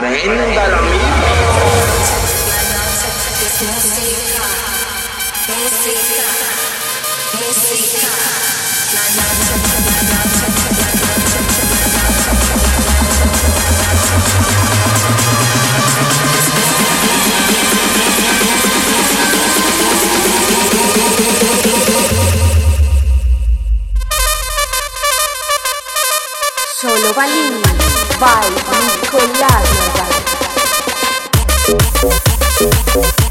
Mismo. Solo Balini by Nicolas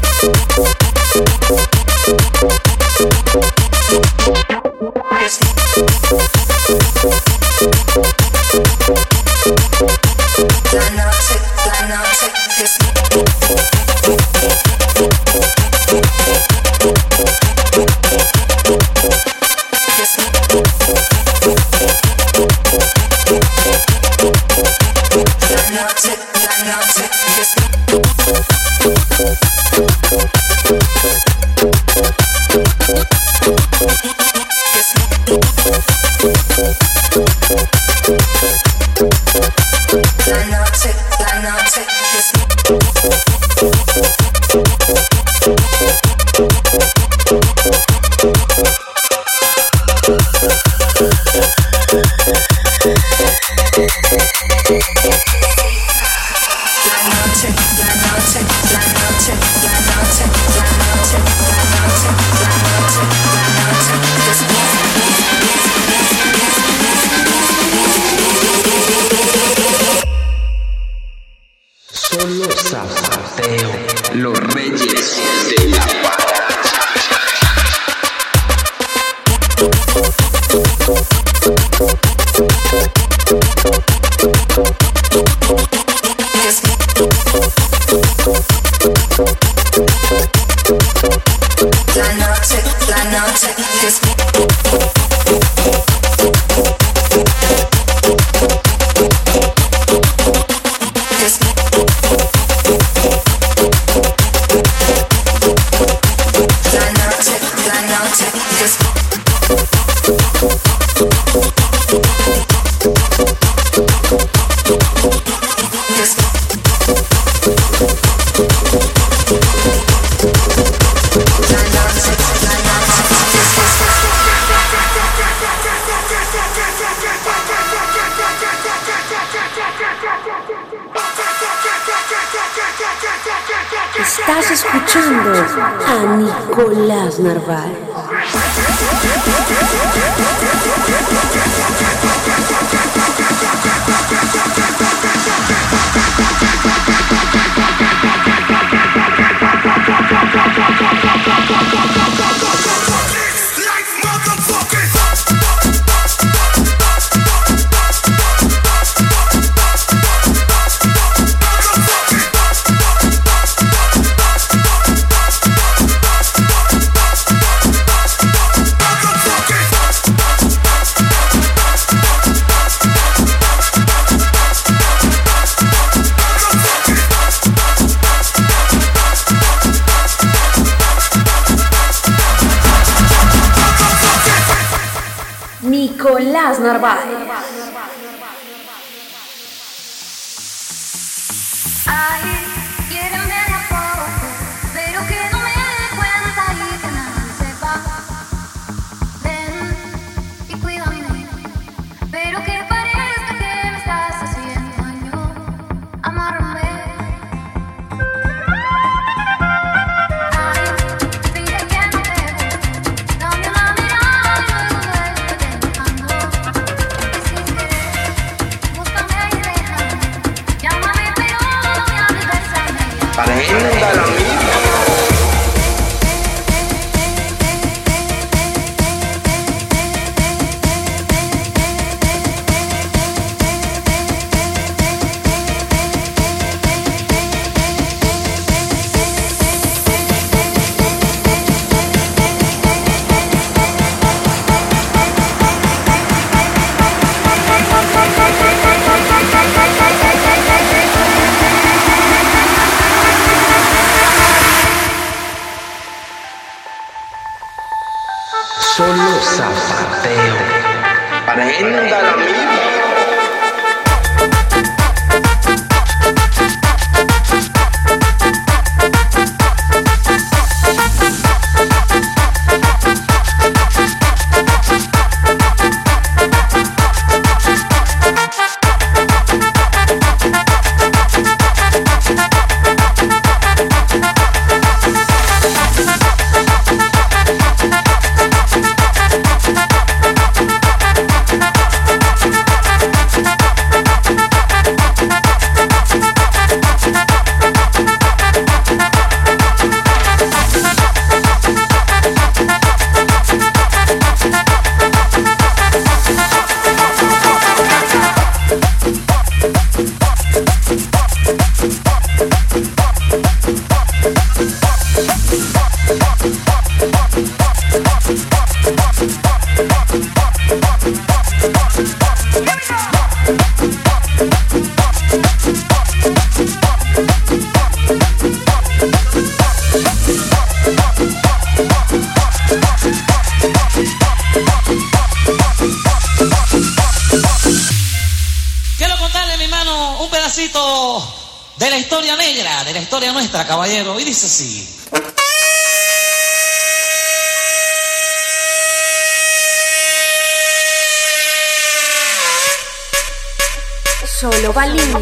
Dance. negra de la historia nuestra, caballero, y dice así. Solo Balín.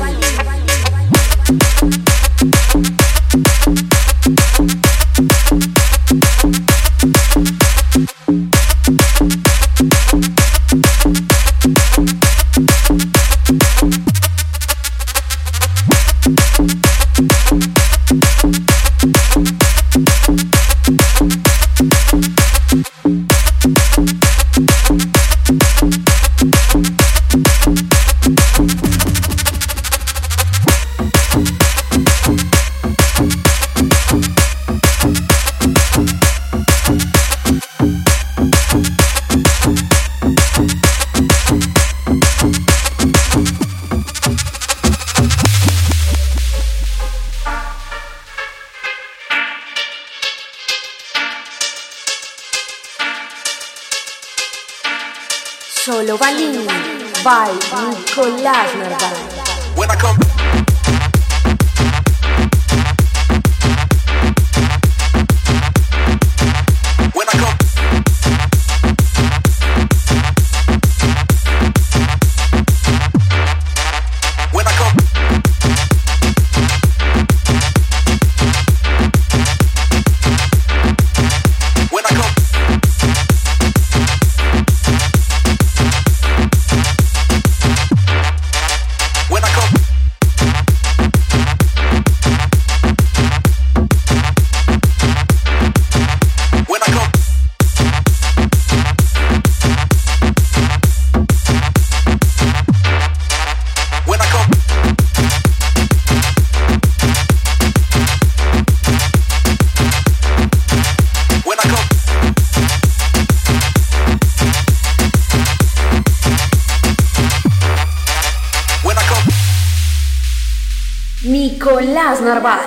Nicolás Narváez. Merhaba.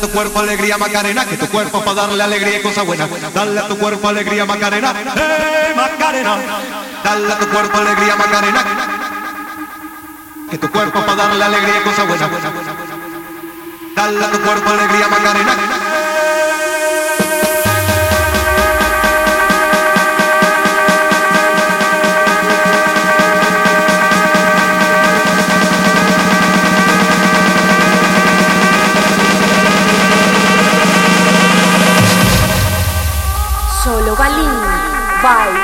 Tu cuerpo alegría Macarena, que tu cuerpo para darle alegría y cosa buena. Dale a tu cuerpo alegría Macarena, Macarena. Dale a tu cuerpo alegría Macarena, que tu cuerpo para darle alegría y cosa buena. Dale a tu cuerpo alegría Macarena. vai.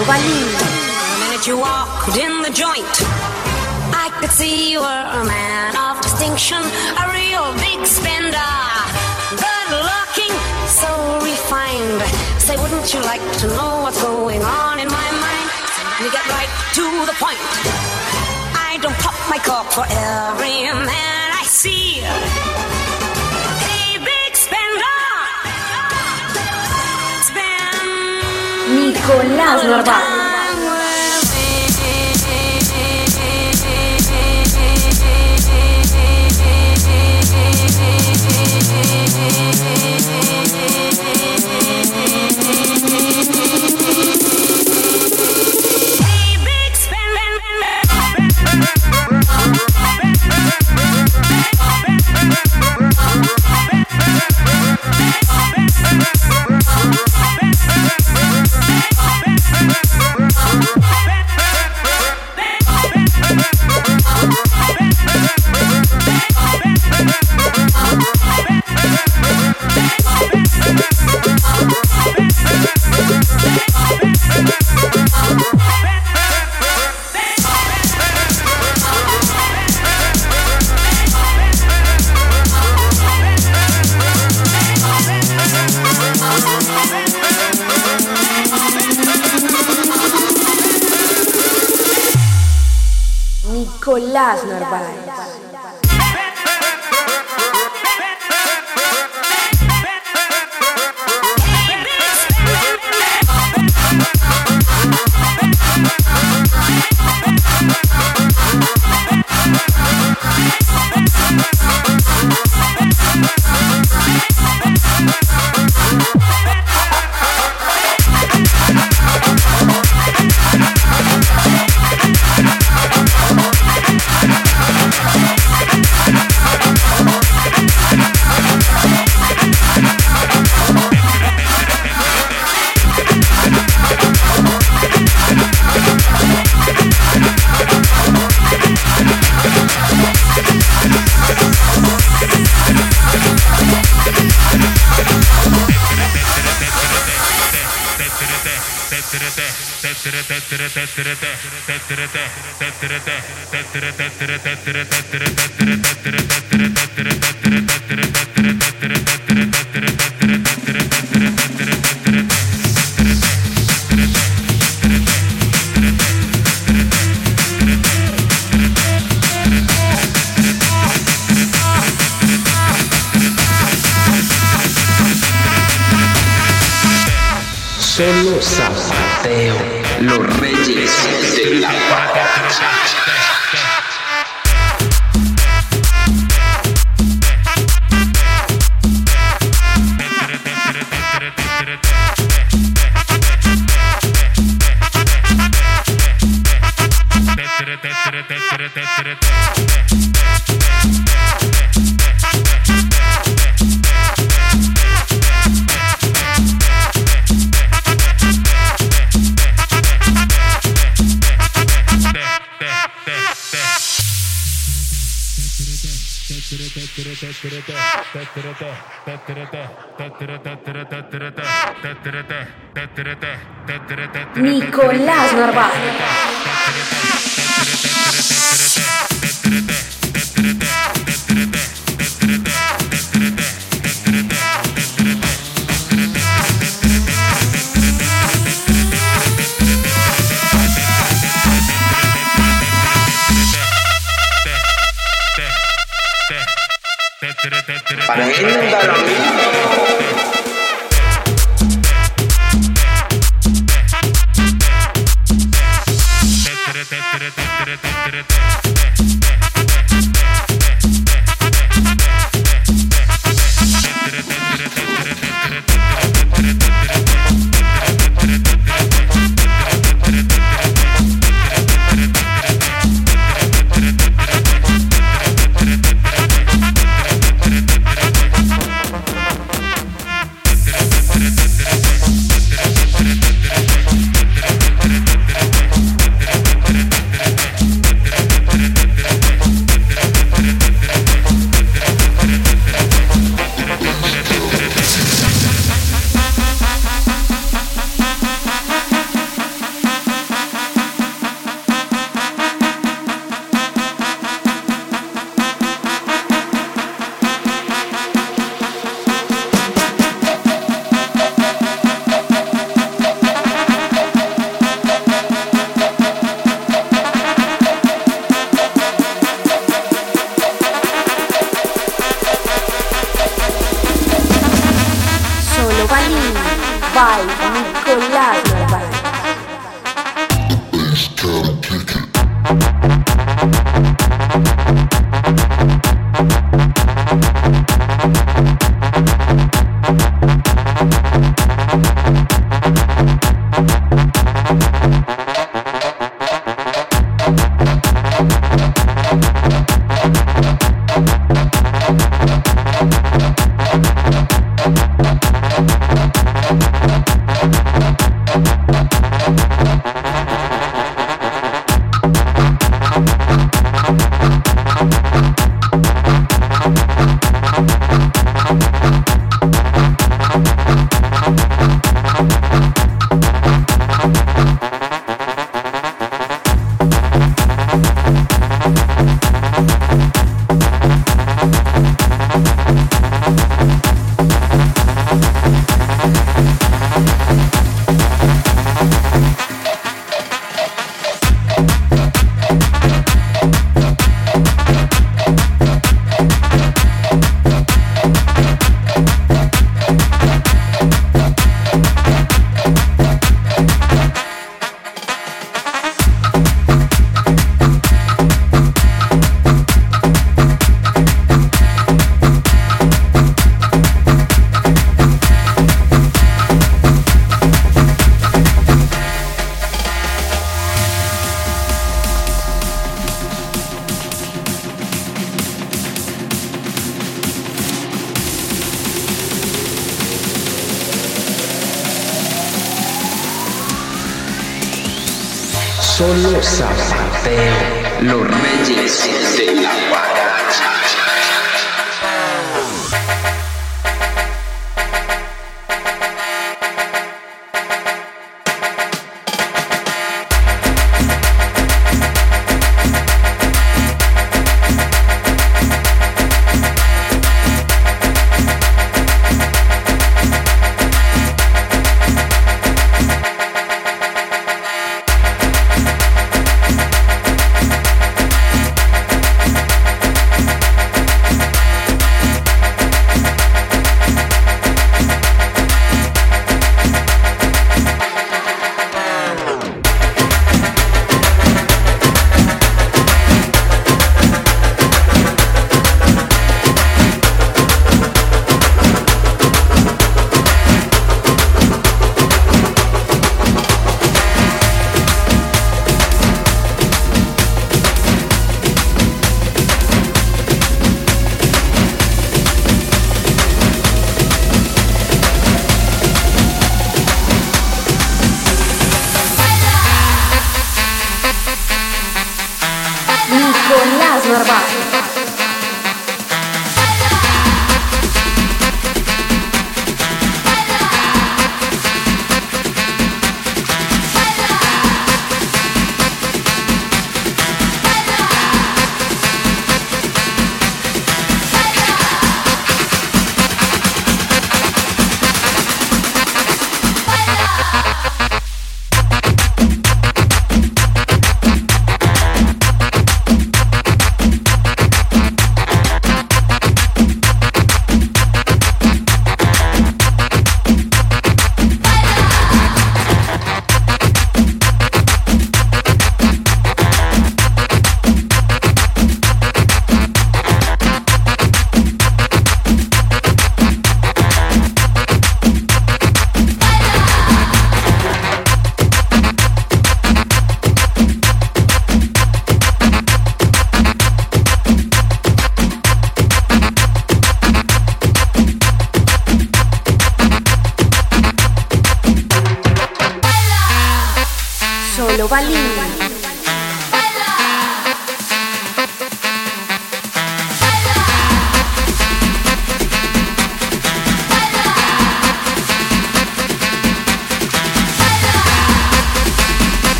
The minute you walked in the joint, I could see you were a man of distinction, a real big spender. Good looking, so refined. Say, wouldn't you like to know what's going on in my mind? Me get right to the point. I don't pop my cork for every man I see. Spend Nicolás Narváez. Nicolás Narváez.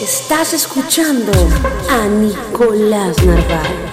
Estás escuchando a Nicolás Narváez.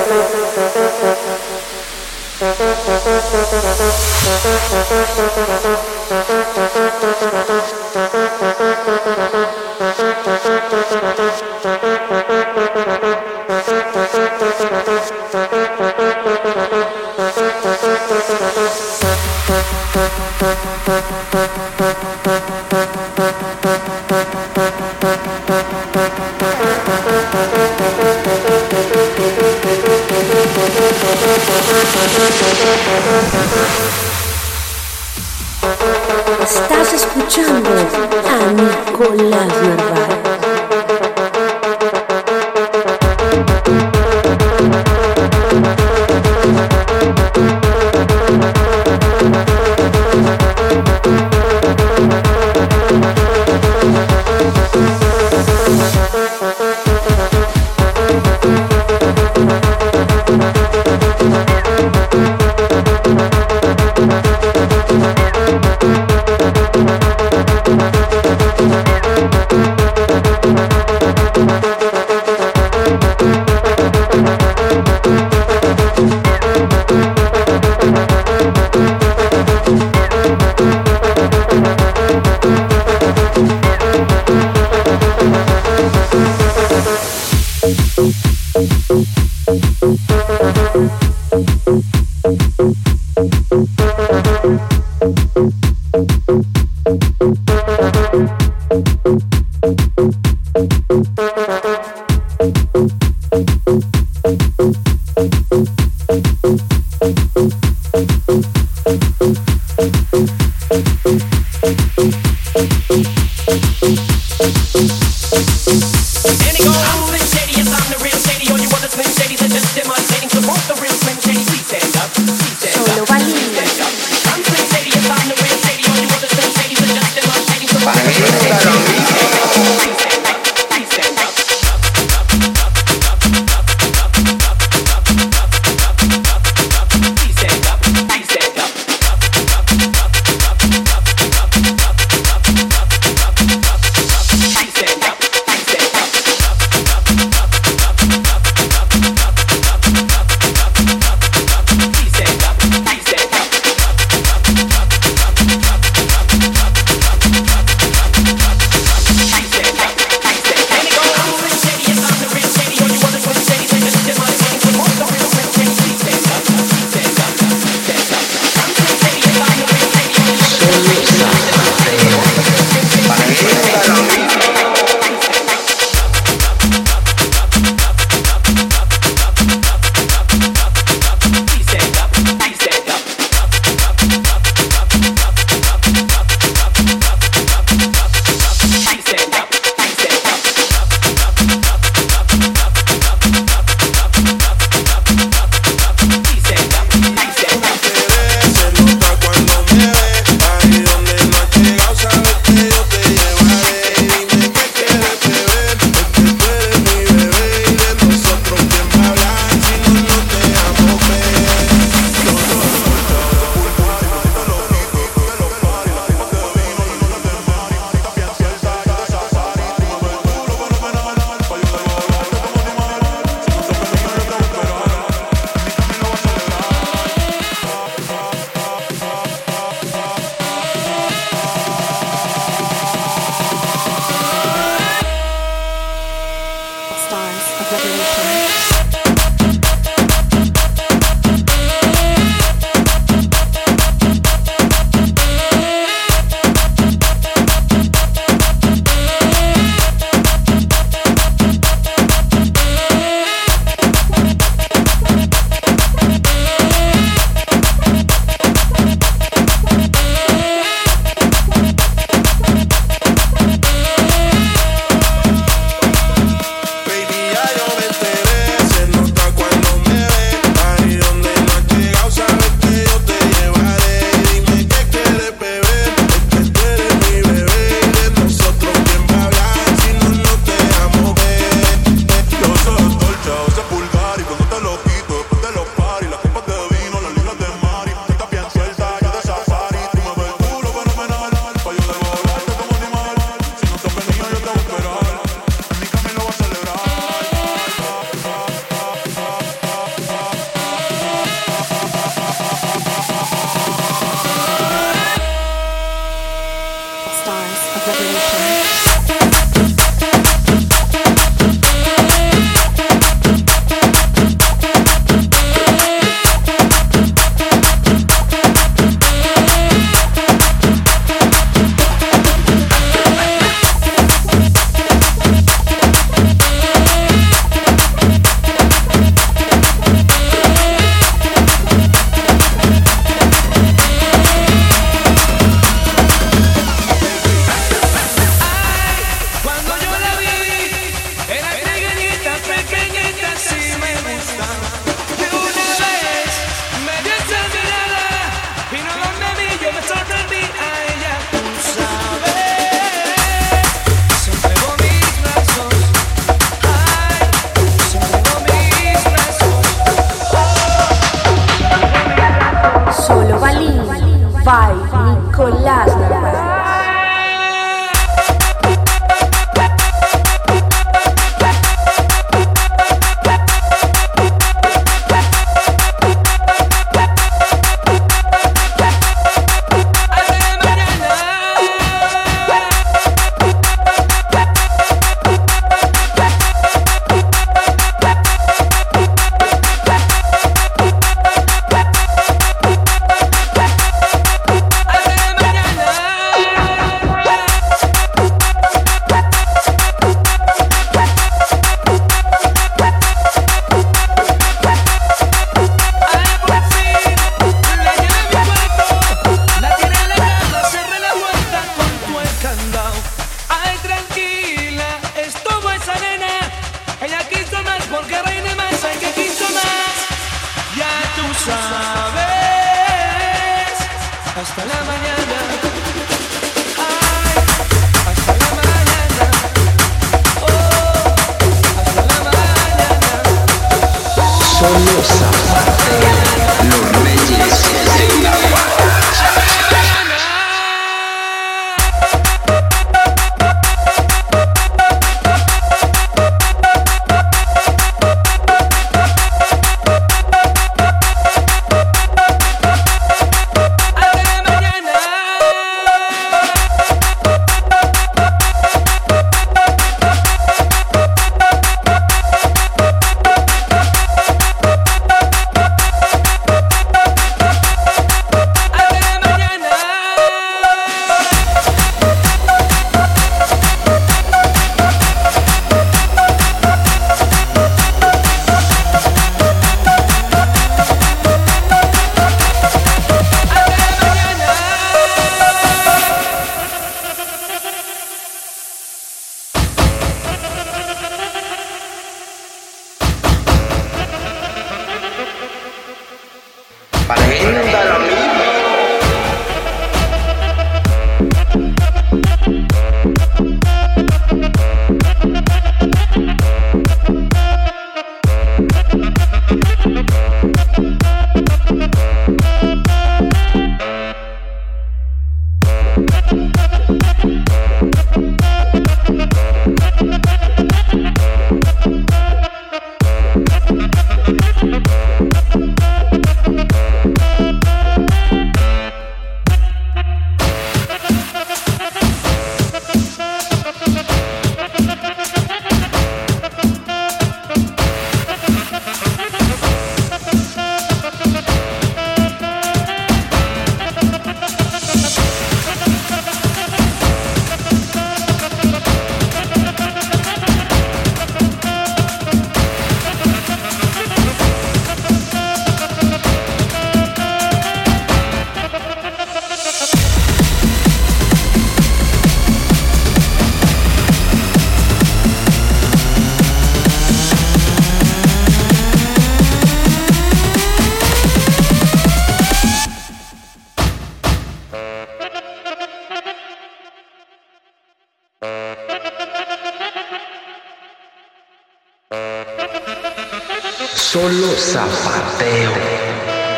Solo zapateo.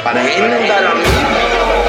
Prenda la Solo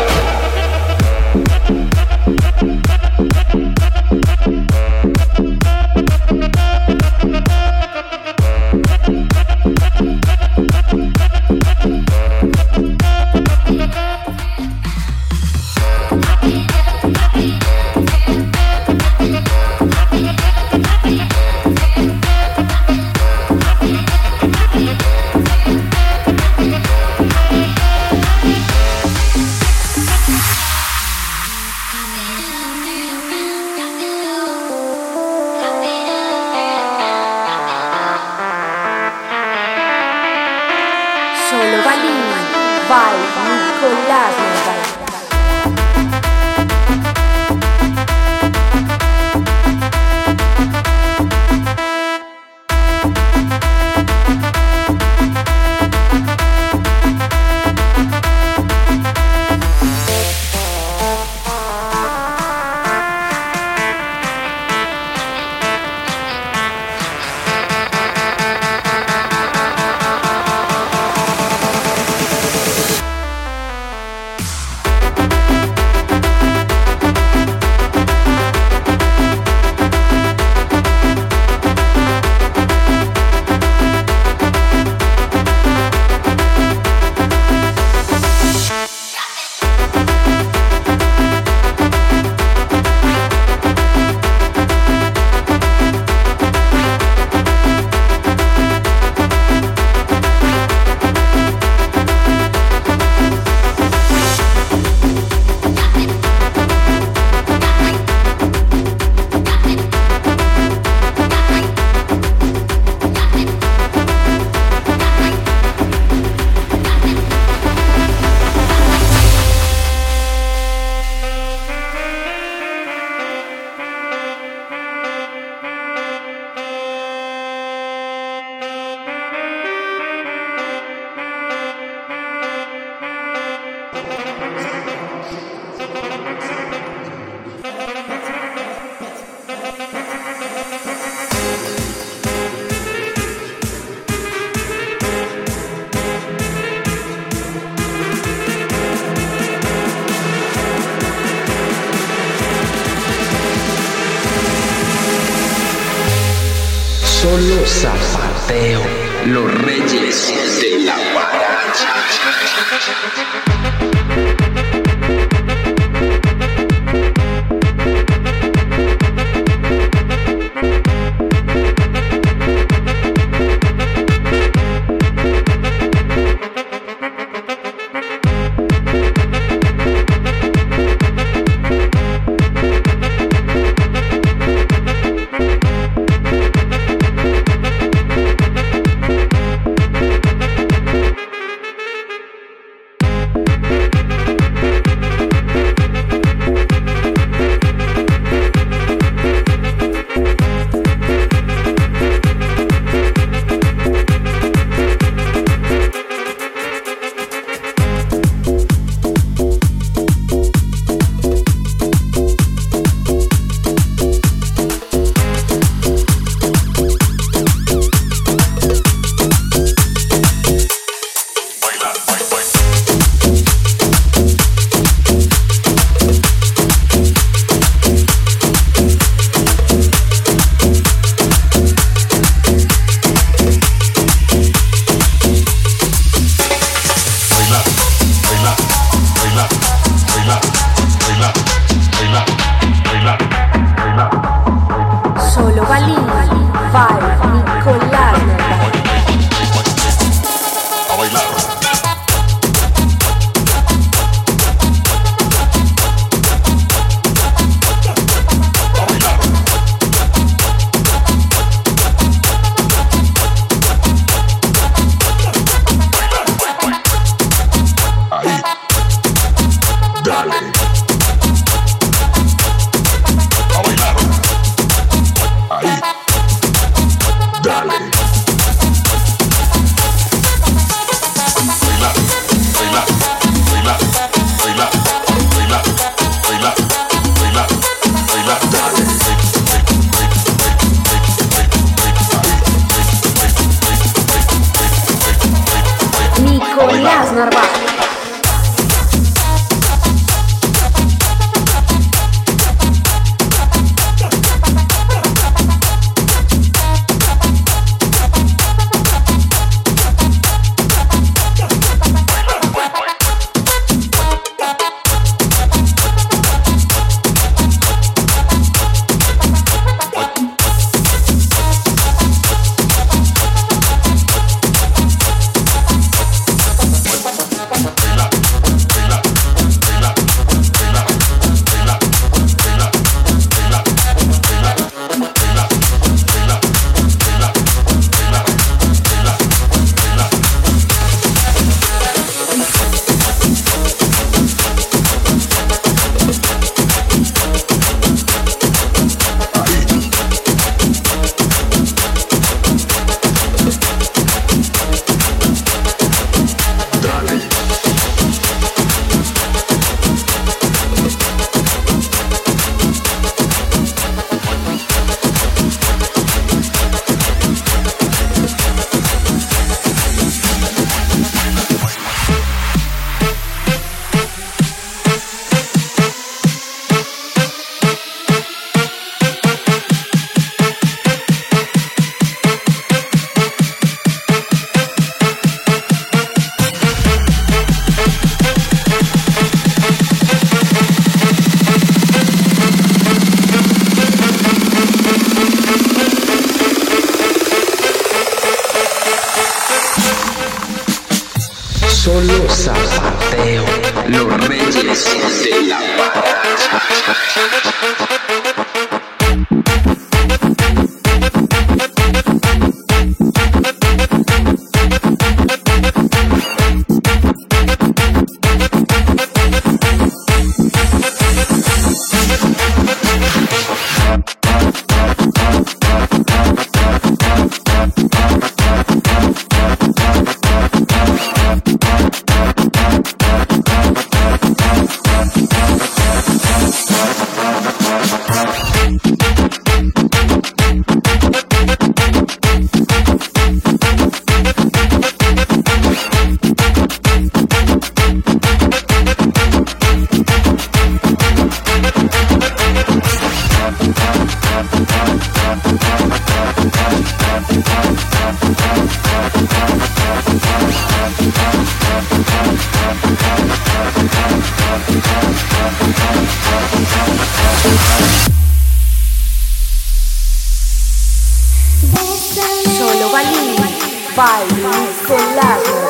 by Luis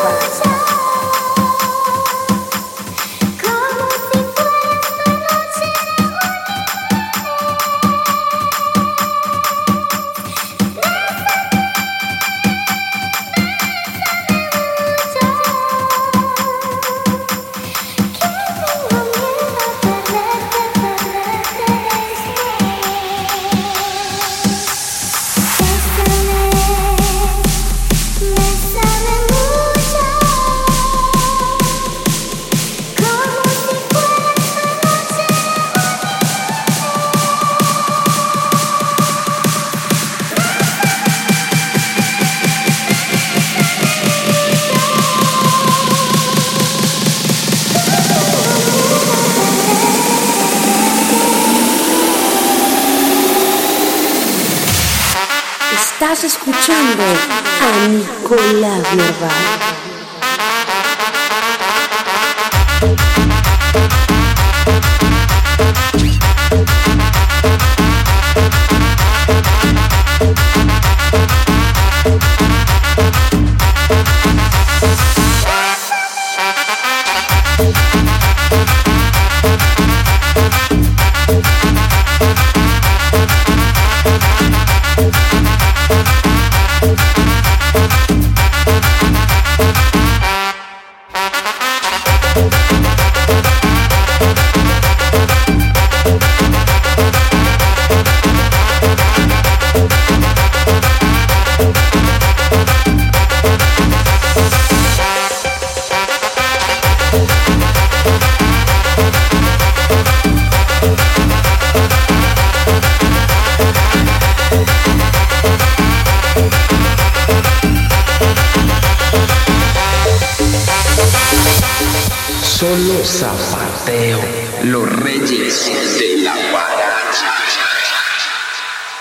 Solo zapateo. Los reyes de la guaracha.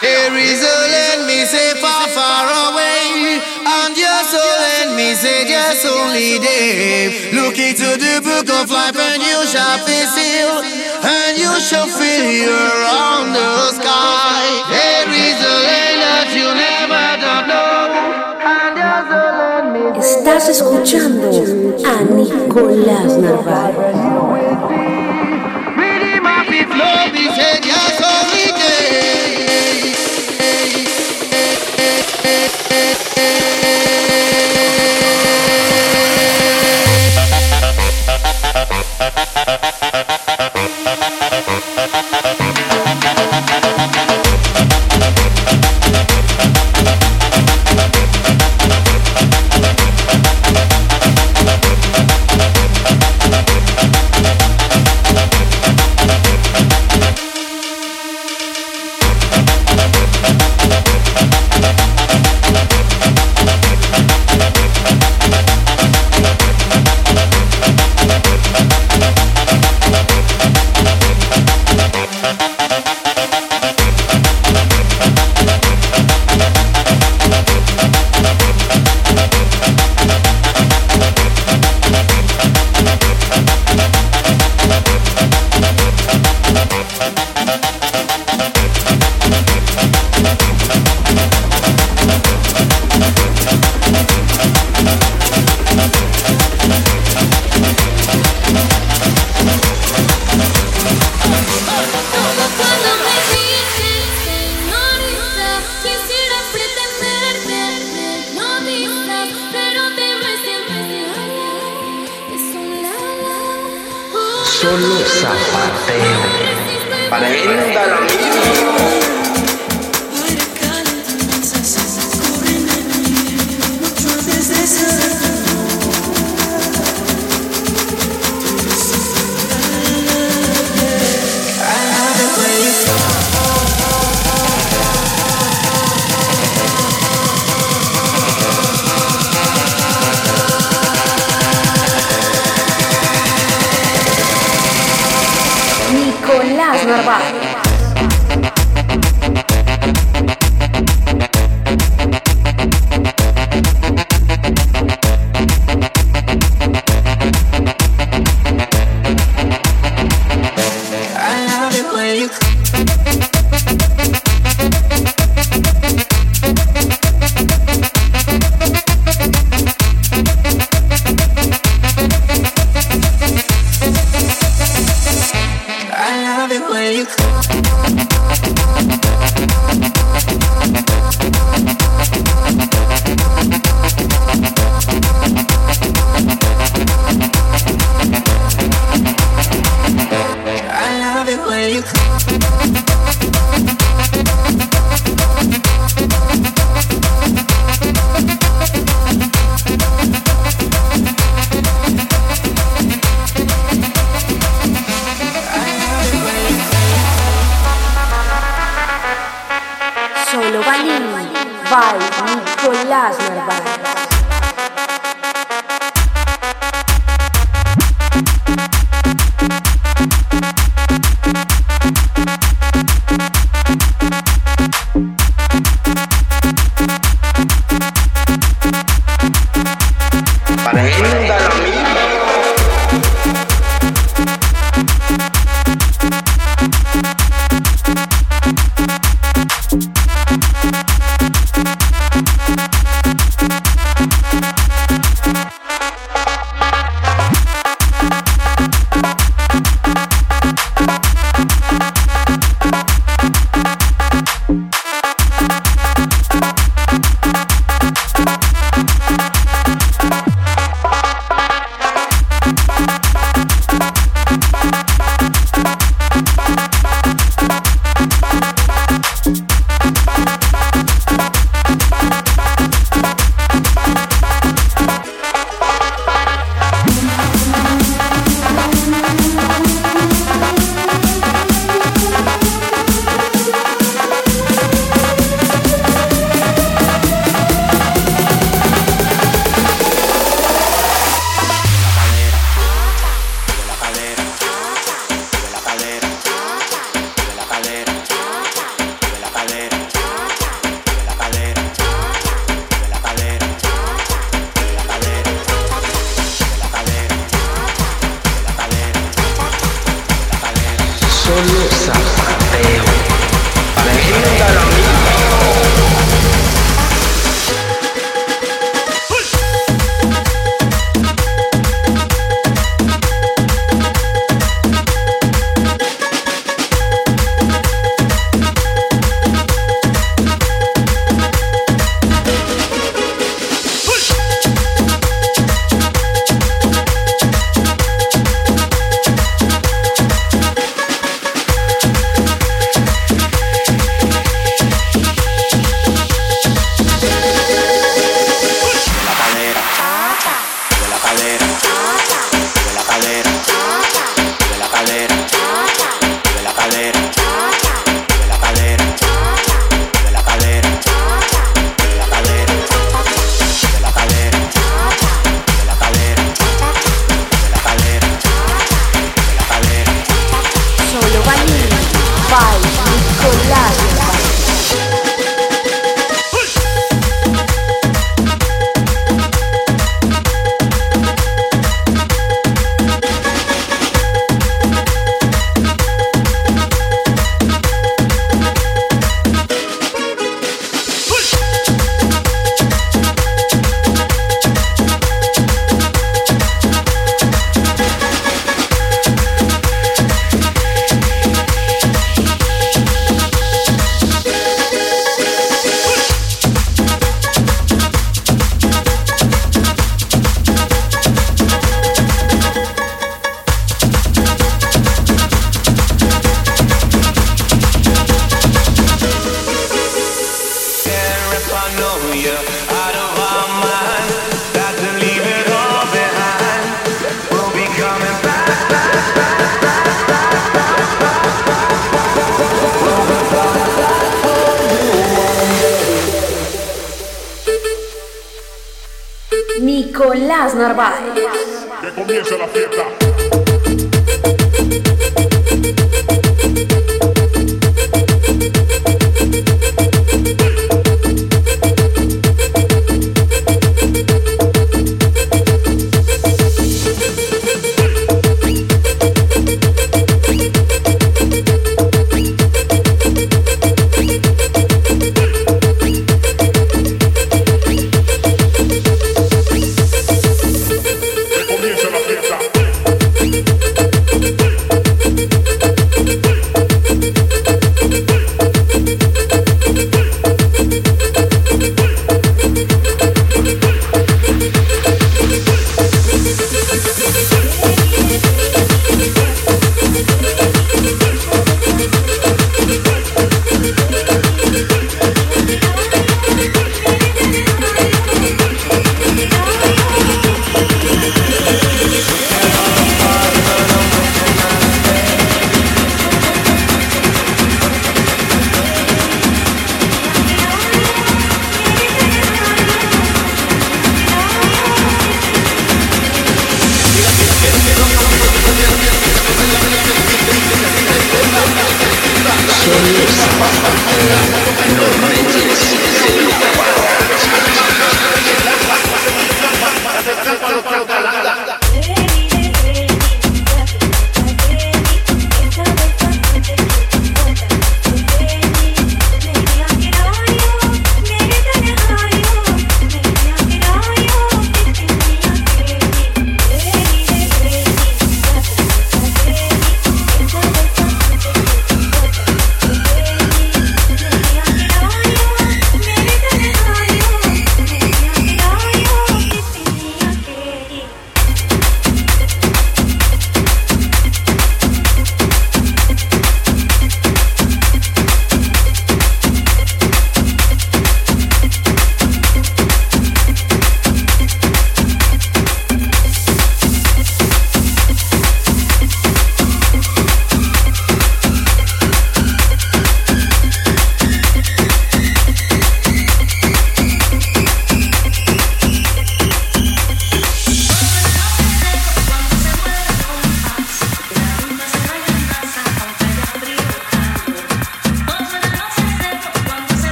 Here is a land me say far, far away. And your oh, soul and me say just only day. Look into the book of life and you shall face it. And you shall feel here on the sky. Estás escuchando a Nicolás Narváez. Solo zapateo. Prenda la Nicolás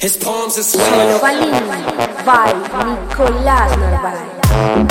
His palms are sweating. By Nicolás Narváez.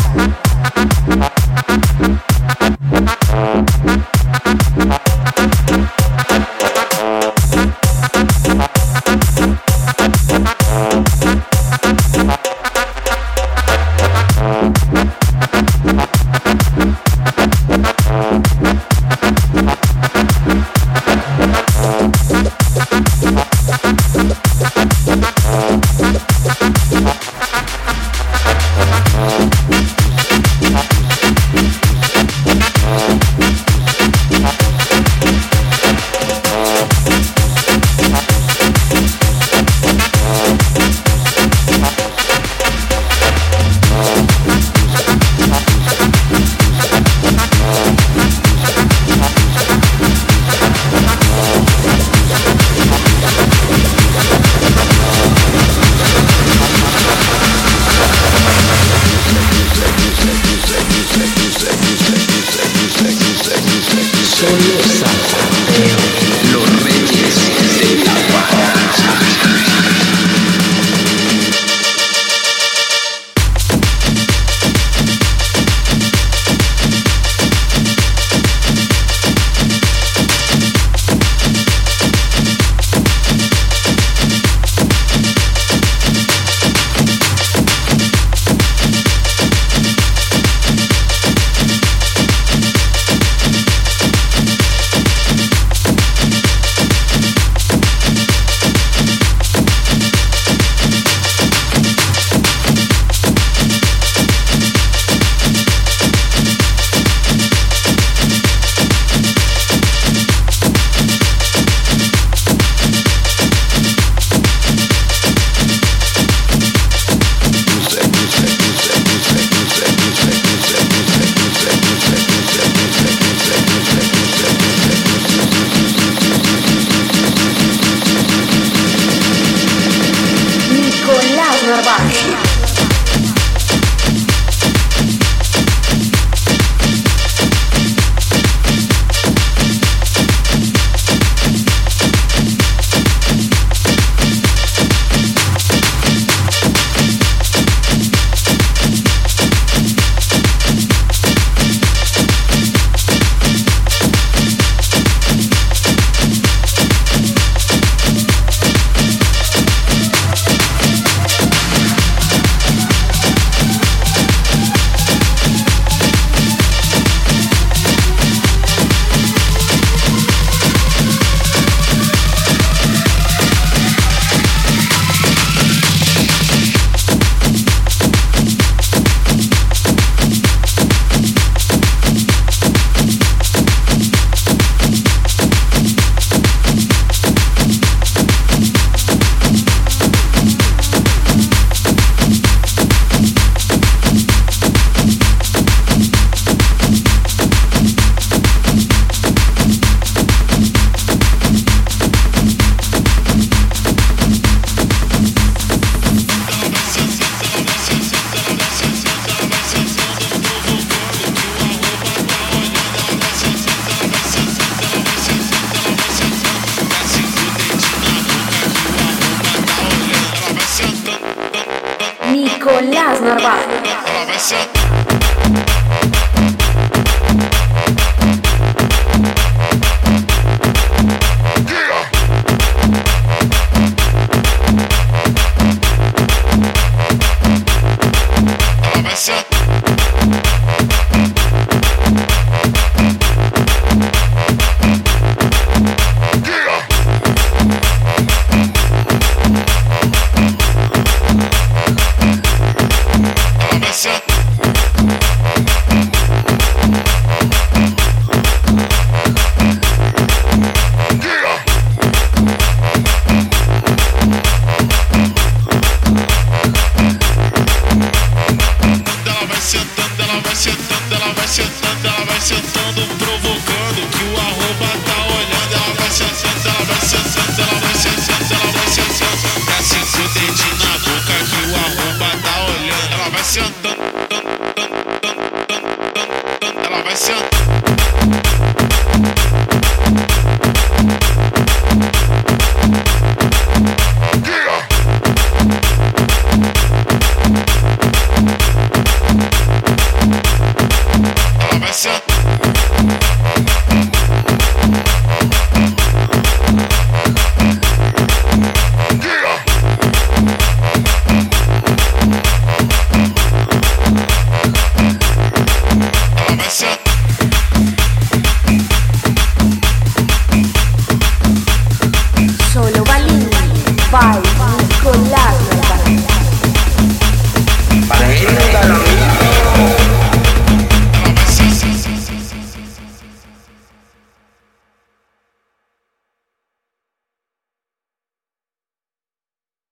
Коля Знарбах.